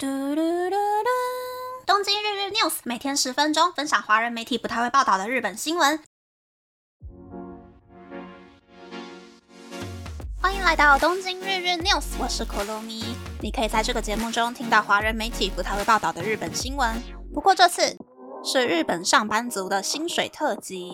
嘟嘟嘟嘟！东京日日 news 每天十分钟，分享华人媒体不太会报道的日本新闻。欢迎来到东京日日 news，我是可露咪。你可以在这个节目中听到华人媒体不太会报道的日本新闻。不过这次是日本上班族的薪水特辑。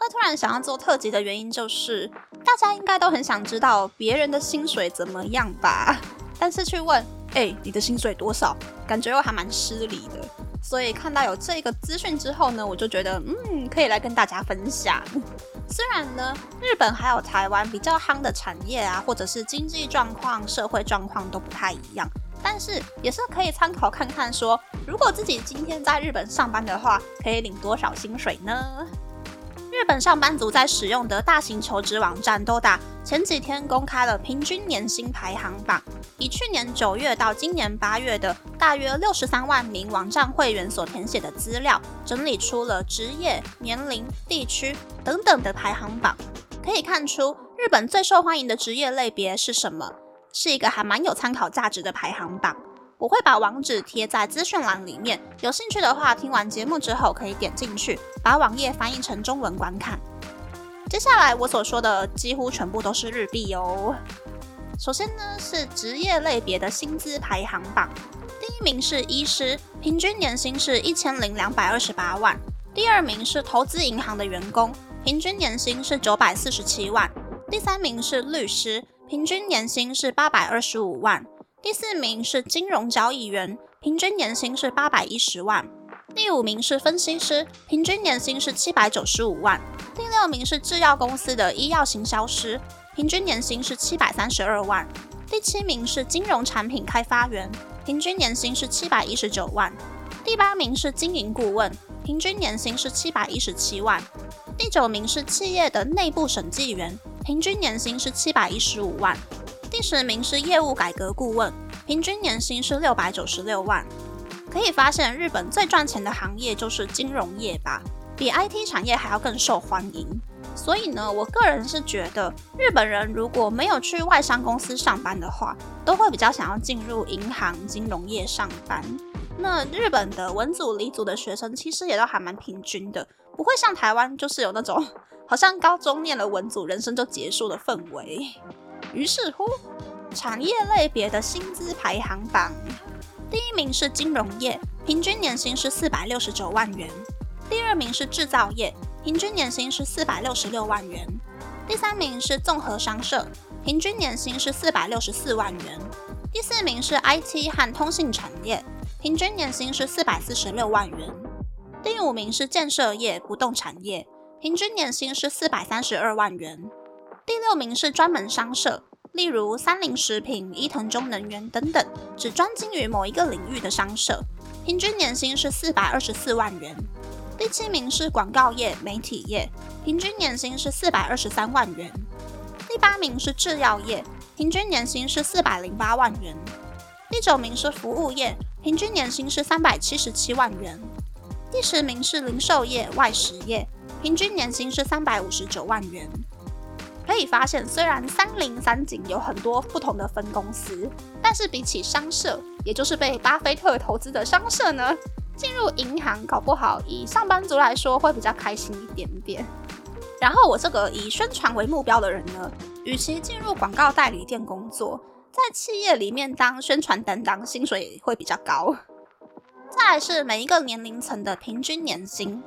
会突然想要做特辑的原因，就是大家应该都很想知道别人的薪水怎么样吧。但是去问，哎，你的薪水多少？感觉又还蛮失礼的。所以看到有这个资讯之后呢，我就觉得，嗯，可以来跟大家分享。虽然呢，日本还有台湾比较夯的产业啊，或者是经济状况、社会状况都不太一样，但是也是可以参考看看，说如果自己今天在日本上班的话，可以领多少薪水呢？日本上班族在使用的大型求职网站 Doda 前几天公开了平均年薪排行榜，以去年九月到今年八月的大约六十三万名网站会员所填写的资料，整理出了职业、年龄、地区等等的排行榜。可以看出，日本最受欢迎的职业类别是什么？是一个还蛮有参考价值的排行榜。我会把网址贴在资讯栏里面，有兴趣的话，听完节目之后可以点进去，把网页翻译成中文观看。接下来我所说的几乎全部都是日币哦。首先呢是职业类别的薪资排行榜，第一名是医师，平均年薪是一千零两百二十八万；第二名是投资银行的员工，平均年薪是九百四十七万；第三名是律师，平均年薪是八百二十五万。第四名是金融交易员，平均年薪是八百一十万。第五名是分析师，平均年薪是七百九十五万。第六名是制药公司的医药行销师，平均年薪是七百三十二万。第七名是金融产品开发员，平均年薪是七百一十九万。第八名是经营顾问，平均年薪是七百一十七万。第九名是企业的内部审计员，平均年薪是七百一十五万。第十名是业务改革顾问，平均年薪是六百九十六万。可以发现，日本最赚钱的行业就是金融业吧，比 IT 产业还要更受欢迎。所以呢，我个人是觉得，日本人如果没有去外商公司上班的话，都会比较想要进入银行金融业上班。那日本的文组、理组的学生其实也都还蛮平均的，不会像台湾就是有那种好像高中念了文组，人生就结束的氛围。于是乎，产业类别的薪资排行榜，第一名是金融业，平均年薪是四百六十九万元；第二名是制造业，平均年薪是四百六十六万元；第三名是综合商社，平均年薪是四百六十四万元；第四名是 IT 和通信产业，平均年薪是四百四十六万元；第五名是建设业、不动产业，平均年薪是四百三十二万元。第六名是专门商社，例如三菱食品、伊藤忠能源等等，只专精于某一个领域的商社，平均年薪是四百二十四万元。第七名是广告业、媒体业，平均年薪是四百二十三万元。第八名是制药业，平均年薪是四百零八万元。第九名是服务业，平均年薪是三百七十七万元。第十名是零售业、外食业，平均年薪是三百五十九万元。可以发现，虽然三菱、三井有很多不同的分公司，但是比起商社，也就是被巴菲特投资的商社呢，进入银行搞不好，以上班族来说会比较开心一点点。然后我这个以宣传为目标的人呢，与其进入广告代理店工作，在企业里面当宣传担当，薪水会比较高。再来是每一个年龄层的平均年薪。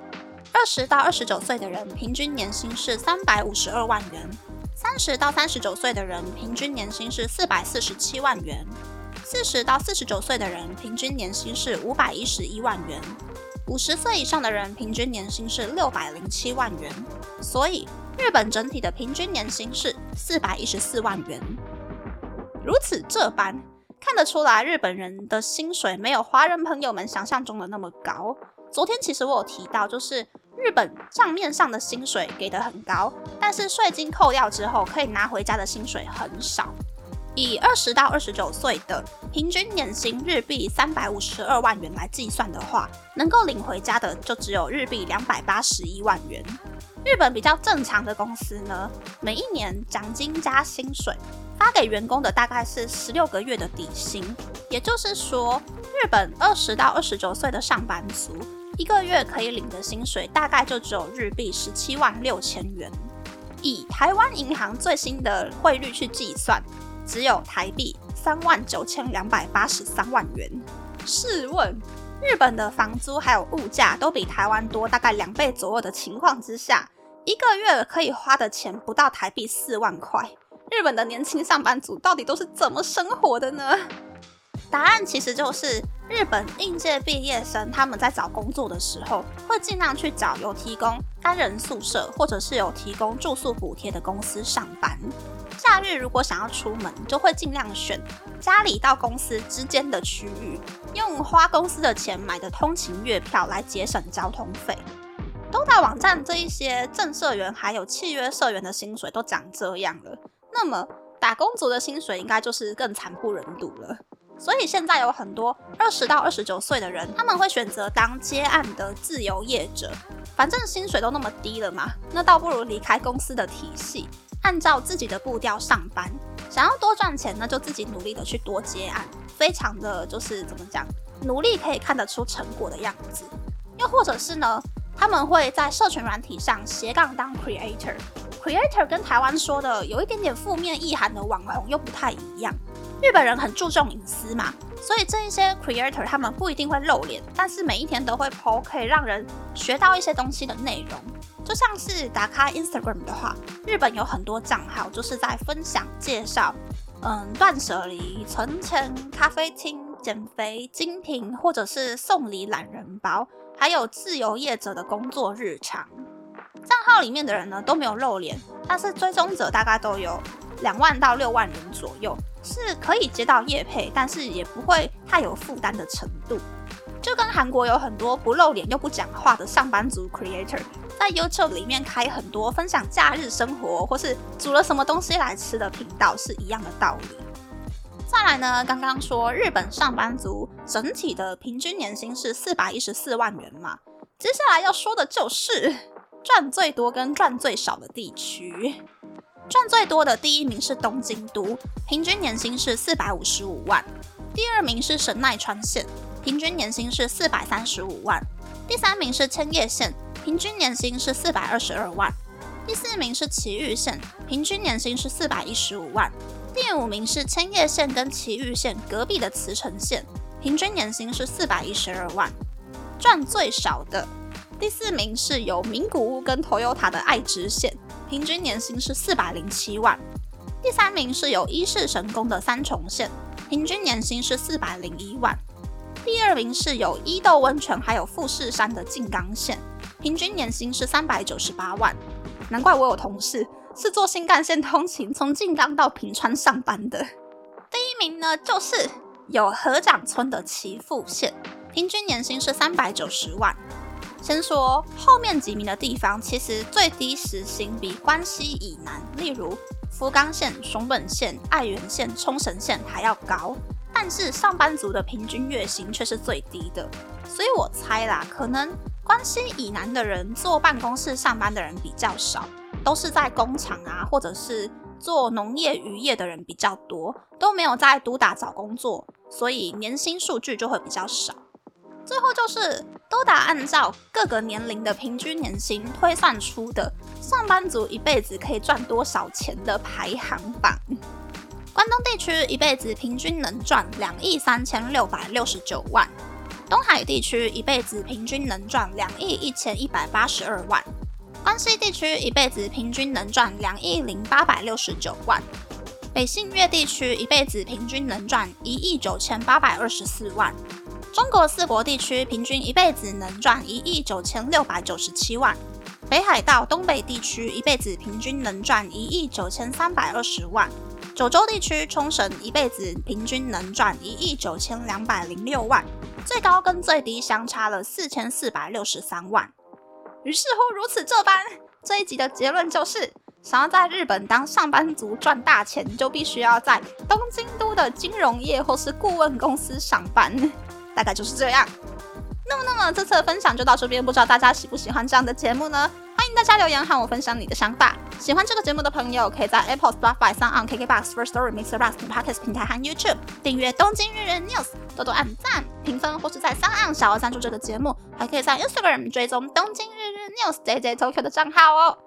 二十到二十九岁的人平均年薪是三百五十二万元，三十到三十九岁的人平均年薪是四百四十七万元，四十到四十九岁的人平均年薪是五百一十一万元，五十岁以上的人平均年薪是六百零七万元。所以日本整体的平均年薪是四百一十四万元。如此这般，看得出来日本人的薪水没有华人朋友们想象中的那么高。昨天其实我有提到，就是日本账面上的薪水给的很高，但是税金扣掉之后可以拿回家的薪水很少。以二十到二十九岁的平均年薪日币三百五十二万元来计算的话，能够领回家的就只有日币两百八十一万元。日本比较正常的公司呢，每一年奖金加薪水发给员工的大概是十六个月的底薪，也就是说，日本二十到二十九岁的上班族一个月可以领的薪水大概就只有日币十七万六千元。以台湾银行最新的汇率去计算，只有台币三万九千两百八十三万元。试问，日本的房租还有物价都比台湾多大概两倍左右的情况之下，一个月可以花的钱不到台币四万块，日本的年轻上班族到底都是怎么生活的呢？答案其实就是日本应届毕业生他们在找工作的时候，会尽量去找有提供单人宿舍或者是有提供住宿补贴的公司上班。假日如果想要出门，就会尽量选家里到公司之间的区域，用花公司的钱买的通勤月票来节省交通费。东大网站这一些正社员还有契约社员的薪水都长这样了，那么打工族的薪水应该就是更惨不忍睹了。所以现在有很多二十到二十九岁的人，他们会选择当接案的自由业者，反正薪水都那么低了嘛，那倒不如离开公司的体系，按照自己的步调上班。想要多赚钱，那就自己努力的去多接案，非常的就是怎么讲，努力可以看得出成果的样子。又或者是呢？他们会在社群软体上斜杠当 creator，creator 跟台湾说的有一点点负面意涵的网红又不太一样。日本人很注重隐私嘛，所以这一些 creator 他们不一定会露脸，但是每一天都会 po 可以让人学到一些东西的内容。就像是打开 Instagram 的话，日本有很多账号就是在分享介绍，嗯，断舍离、存钱、咖啡厅、减肥、精品，或者是送礼懒人包。还有自由业者的工作日常，账号里面的人呢都没有露脸，但是追踪者大概都有两万到六万人左右，是可以接到业配，但是也不会太有负担的程度。就跟韩国有很多不露脸又不讲话的上班族 creator，在 YouTube 里面开很多分享假日生活或是煮了什么东西来吃的频道是一样的道理。再来呢，刚刚说日本上班族整体的平均年薪是四百一十四万元嘛，接下来要说的就是赚最多跟赚最少的地区。赚最多的第一名是东京都，平均年薪是四百五十五万；第二名是神奈川县，平均年薪是四百三十五万；第三名是千叶县，平均年薪是四百二十二万；第四名是埼玉县，平均年薪是四百一十五万。第五名是千叶县跟埼玉县隔壁的茨城县，平均年薪是四百一十二万。赚最少的第四名是有名古屋跟 Toyota 的爱知县，平均年薪是四百零七万。第三名是有伊势神宫的三重县，平均年薪是四百零一万。第二名是有伊豆温泉还有富士山的静冈县，平均年薪是三百九十八万。难怪我有同事。是坐新干线通勤，从静冈到平川上班的。第一名呢，就是有河长村的岐阜县，平均年薪是三百九十万。先说后面几名的地方，其实最低时薪比关西以南，例如福冈县、熊本县、爱媛县、冲绳县还要高，但是上班族的平均月薪却是最低的。所以我猜啦，可能关西以南的人坐办公室上班的人比较少。都是在工厂啊，或者是做农业渔业的人比较多，都没有在都打找工作，所以年薪数据就会比较少。最后就是都打按照各个年龄的平均年薪推算出的上班族一辈子可以赚多少钱的排行榜。关东地区一辈子平均能赚两亿三千六百六十九万，东海地区一辈子平均能赚两亿一千一百八十二万。关西地区一辈子平均能赚两亿零八百六十九万，北信越地区一辈子平均能赚一亿九千八百二十四万，中国四国地区平均一辈子能赚一亿九千六百九十七万，北海道东北地区一辈子平均能赚一亿九千三百二十万，九州地区冲绳一辈子平均能赚一亿九千两百零六万，最高跟最低相差了四千四百六十三万。于是乎，如此这般，这一集的结论就是：想要在日本当上班族赚大钱，就必须要在东京都的金融业或是顾问公司上班。大概就是这样。那么，那么这次的分享就到这边，不知道大家喜不喜欢这样的节目呢？欢迎大家留言和我分享你的想法。喜欢这个节目的朋友，可以在 Apple、Spotify、s o n KKBox、First Story、Mixer、Box 等 Podcast 平台和 YouTube 订阅《东京日日 News》，多多按赞、评分，或是在 s o n 小额赞助这个节目。还可以在 Instagram 追踪《东京日日 News》JJ Tokyo 的账号哦。